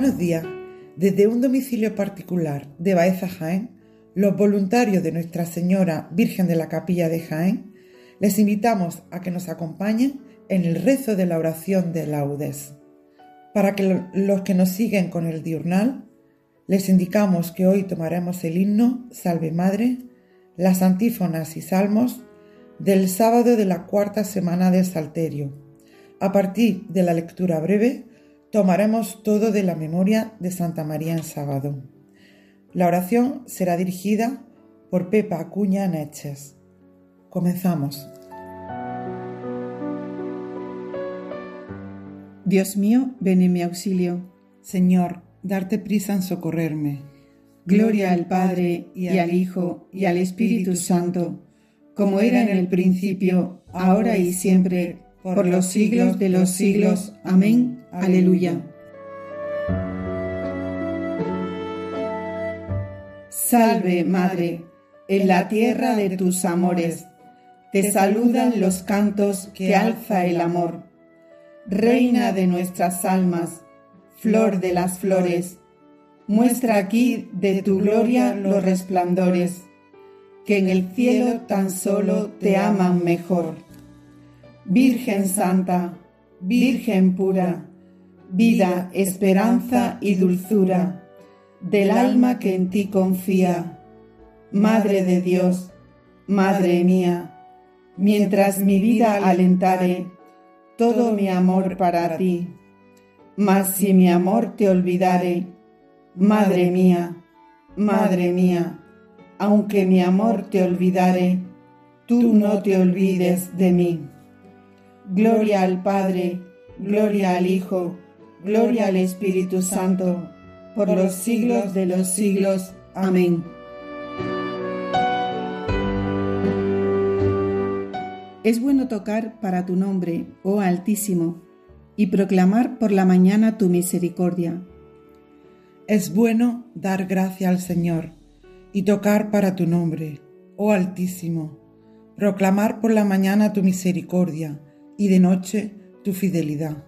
Buenos días. Desde un domicilio particular de Baeza Jaén, los voluntarios de Nuestra Señora Virgen de la Capilla de Jaén les invitamos a que nos acompañen en el rezo de la oración de laudes. Para que los que nos siguen con el diurnal, les indicamos que hoy tomaremos el himno Salve Madre, las antífonas y salmos del sábado de la cuarta semana de Salterio, a partir de la lectura breve Tomaremos todo de la memoria de Santa María en sábado. La oración será dirigida por Pepa Acuña Neches. Comenzamos. Dios mío, ven en mi auxilio. Señor, darte prisa en socorrerme. Gloria al Padre y al Hijo y al Espíritu Santo, como era en el principio, ahora y siempre, por los siglos de los siglos. Amén. Aleluya. Salve, Madre, en la tierra de tus amores. Te saludan los cantos que alza el amor. Reina de nuestras almas, flor de las flores, muestra aquí de tu gloria los resplandores, que en el cielo tan solo te aman mejor. Virgen Santa, Virgen pura, vida, esperanza y dulzura del alma que en ti confía. Madre de Dios, Madre mía, mientras mi vida alentare todo mi amor para ti. Mas si mi amor te olvidare, Madre mía, Madre mía, aunque mi amor te olvidare, tú no te olvides de mí. Gloria al Padre, gloria al Hijo, Gloria al Espíritu Santo, por los siglos de los siglos. Amén. Es bueno tocar para tu nombre, oh Altísimo, y proclamar por la mañana tu misericordia. Es bueno dar gracia al Señor y tocar para tu nombre, oh Altísimo, proclamar por la mañana tu misericordia y de noche tu fidelidad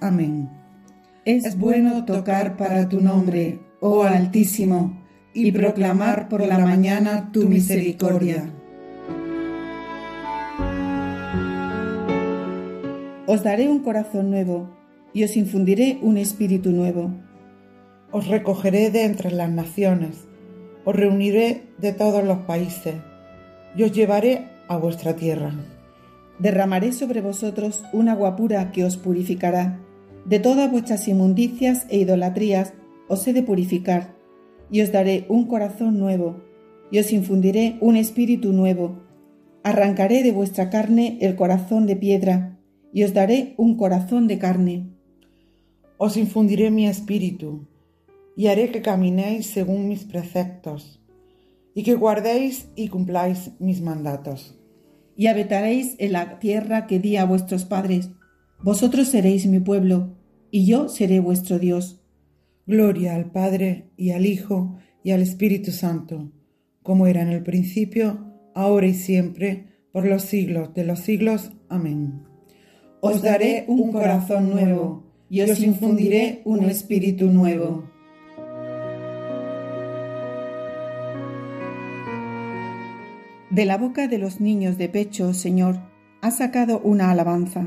Amén. Es bueno tocar para tu nombre, oh Altísimo, y proclamar por la mañana tu misericordia. Os daré un corazón nuevo y os infundiré un espíritu nuevo. Os recogeré de entre las naciones, os reuniré de todos los países, y os llevaré a vuestra tierra. Derramaré sobre vosotros un agua pura que os purificará. De todas vuestras inmundicias e idolatrías os he de purificar, y os daré un corazón nuevo, y os infundiré un espíritu nuevo. Arrancaré de vuestra carne el corazón de piedra, y os daré un corazón de carne. Os infundiré mi espíritu, y haré que caminéis según mis preceptos, y que guardéis y cumpláis mis mandatos y habitaréis en la tierra que di a vuestros padres. Vosotros seréis mi pueblo, y yo seré vuestro Dios. Gloria al Padre, y al Hijo, y al Espíritu Santo, como era en el principio, ahora y siempre, por los siglos de los siglos. Amén. Os daré un corazón nuevo, y os infundiré un espíritu nuevo. De la boca de los niños de pecho, Señor, has sacado una alabanza.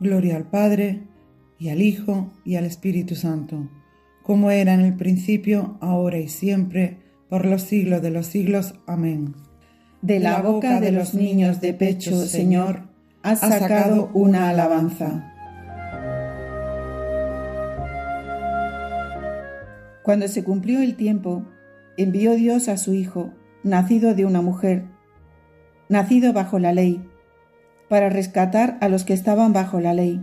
Gloria al Padre, y al Hijo, y al Espíritu Santo, como era en el principio, ahora y siempre, por los siglos de los siglos. Amén. De la boca de los niños de pecho, Señor, has sacado una alabanza. Cuando se cumplió el tiempo, envió Dios a su Hijo, nacido de una mujer, nacido bajo la ley, para rescatar a los que estaban bajo la ley,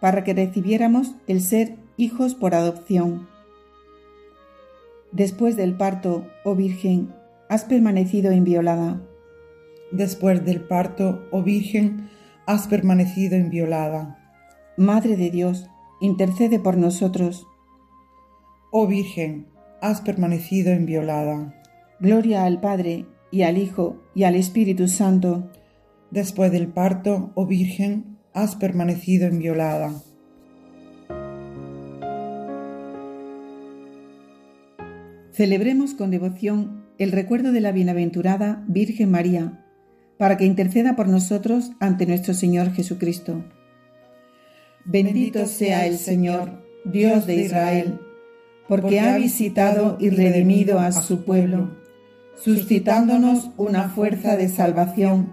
para que recibiéramos el ser hijos por adopción. Después del parto, oh Virgen, has permanecido inviolada. Después del parto, oh Virgen, has permanecido inviolada. Madre de Dios, intercede por nosotros. Oh Virgen, has permanecido inviolada. Gloria al Padre, y al Hijo, y al Espíritu Santo. Después del parto, oh Virgen, has permanecido inviolada. Celebremos con devoción el recuerdo de la bienaventurada Virgen María, para que interceda por nosotros ante nuestro Señor Jesucristo. Bendito sea el Señor, Dios de Israel, porque ha visitado y redimido a su pueblo suscitándonos una fuerza de salvación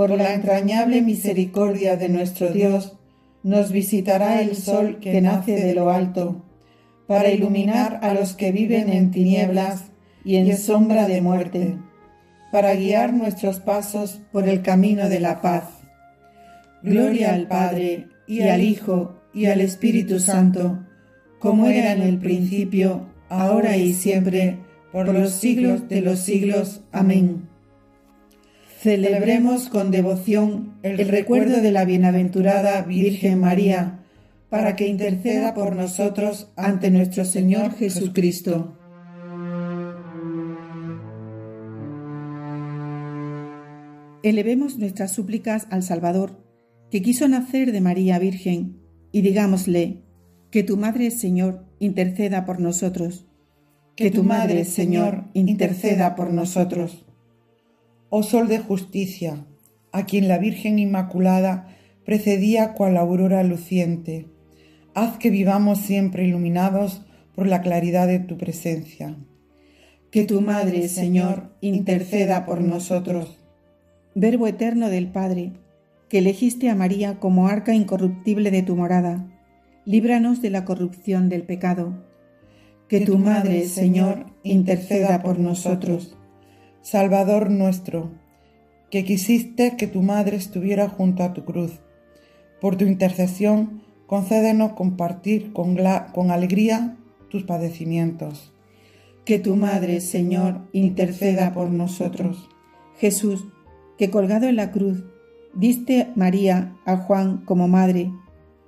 Por la entrañable misericordia de nuestro Dios, nos visitará el sol que nace de lo alto, para iluminar a los que viven en tinieblas y en sombra de muerte, para guiar nuestros pasos por el camino de la paz. Gloria al Padre, y al Hijo, y al Espíritu Santo, como era en el principio, ahora y siempre, por los siglos de los siglos. Amén. Celebremos con devoción el recuerdo de la bienaventurada Virgen María, para que interceda por nosotros ante nuestro Señor Jesucristo. Elevemos nuestras súplicas al Salvador, que quiso nacer de María Virgen, y digámosle, que tu Madre, Señor, interceda por nosotros. Que tu Madre, Señor, interceda por nosotros. Oh Sol de justicia, a quien la Virgen Inmaculada precedía cual aurora luciente, haz que vivamos siempre iluminados por la claridad de tu presencia. Que tu Madre, Señor, interceda por nosotros. Verbo eterno del Padre, que elegiste a María como arca incorruptible de tu morada, líbranos de la corrupción del pecado. Que tu Madre, Señor, interceda por nosotros. Salvador nuestro, que quisiste que tu Madre estuviera junto a tu cruz. Por tu intercesión, concédenos compartir con, con alegría tus padecimientos. Que tu Madre, Señor, interceda por nosotros. Jesús, que colgado en la cruz, diste María a Juan como madre,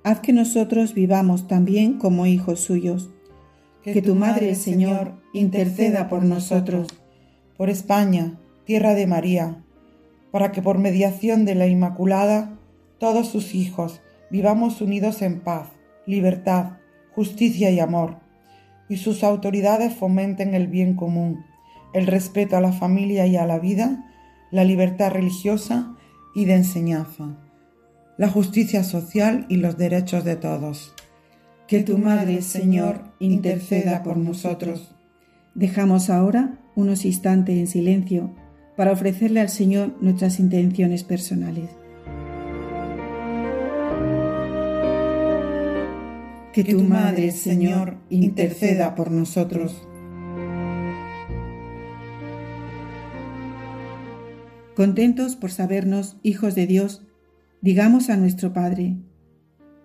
haz que nosotros vivamos también como hijos suyos. Que, tu Madre, Señor, interceda por nosotros. Por España, tierra de María, para que por mediación de la Inmaculada, todos sus hijos vivamos unidos en paz, libertad, justicia y amor, y sus autoridades fomenten el bien común, el respeto a la familia y a la vida, la libertad religiosa y de enseñanza, la justicia social y los derechos de todos. Que tu Madre, Señor, interceda por nosotros. Dejamos ahora unos instantes en silencio para ofrecerle al Señor nuestras intenciones personales. Que tu Madre, Señor, interceda por nosotros. Contentos por sabernos hijos de Dios, digamos a nuestro Padre,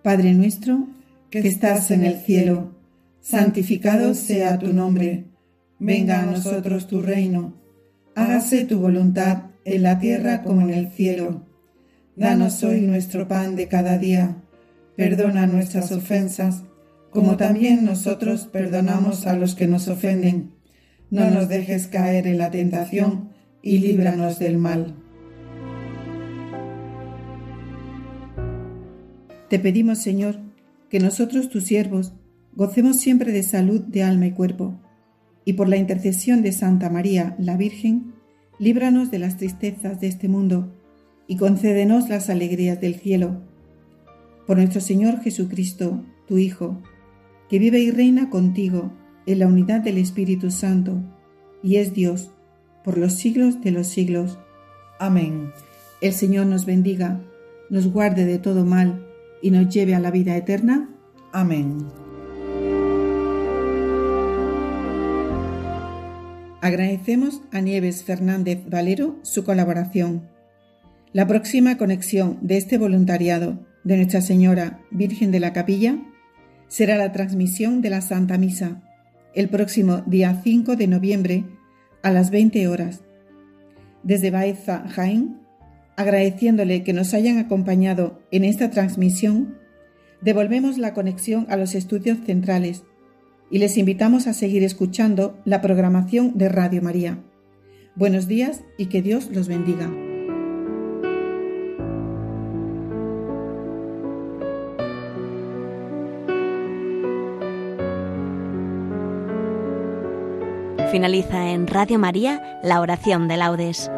Padre nuestro, que estás en el cielo, santificado sea tu nombre, venga a nosotros tu reino, hágase tu voluntad en la tierra como en el cielo. Danos hoy nuestro pan de cada día, perdona nuestras ofensas, como también nosotros perdonamos a los que nos ofenden. No nos dejes caer en la tentación, y líbranos del mal. Te pedimos, Señor, que nosotros, tus siervos, gocemos siempre de salud de alma y cuerpo, y por la intercesión de Santa María, la Virgen, líbranos de las tristezas de este mundo, y concédenos las alegrías del cielo. Por nuestro Señor Jesucristo, tu Hijo, que vive y reina contigo en la unidad del Espíritu Santo, y es Dios, por los siglos de los siglos. Amén. El Señor nos bendiga, nos guarde de todo mal y nos lleve a la vida eterna. Amén. Agradecemos a Nieves Fernández Valero su colaboración. La próxima conexión de este voluntariado de Nuestra Señora Virgen de la Capilla será la transmisión de la Santa Misa el próximo día 5 de noviembre a las 20 horas. Desde Baeza, Jaén, agradeciéndole que nos hayan acompañado en esta transmisión, devolvemos la conexión a los estudios centrales y les invitamos a seguir escuchando la programación de Radio María. Buenos días y que Dios los bendiga. Finaliza en Radio María la oración de laudes.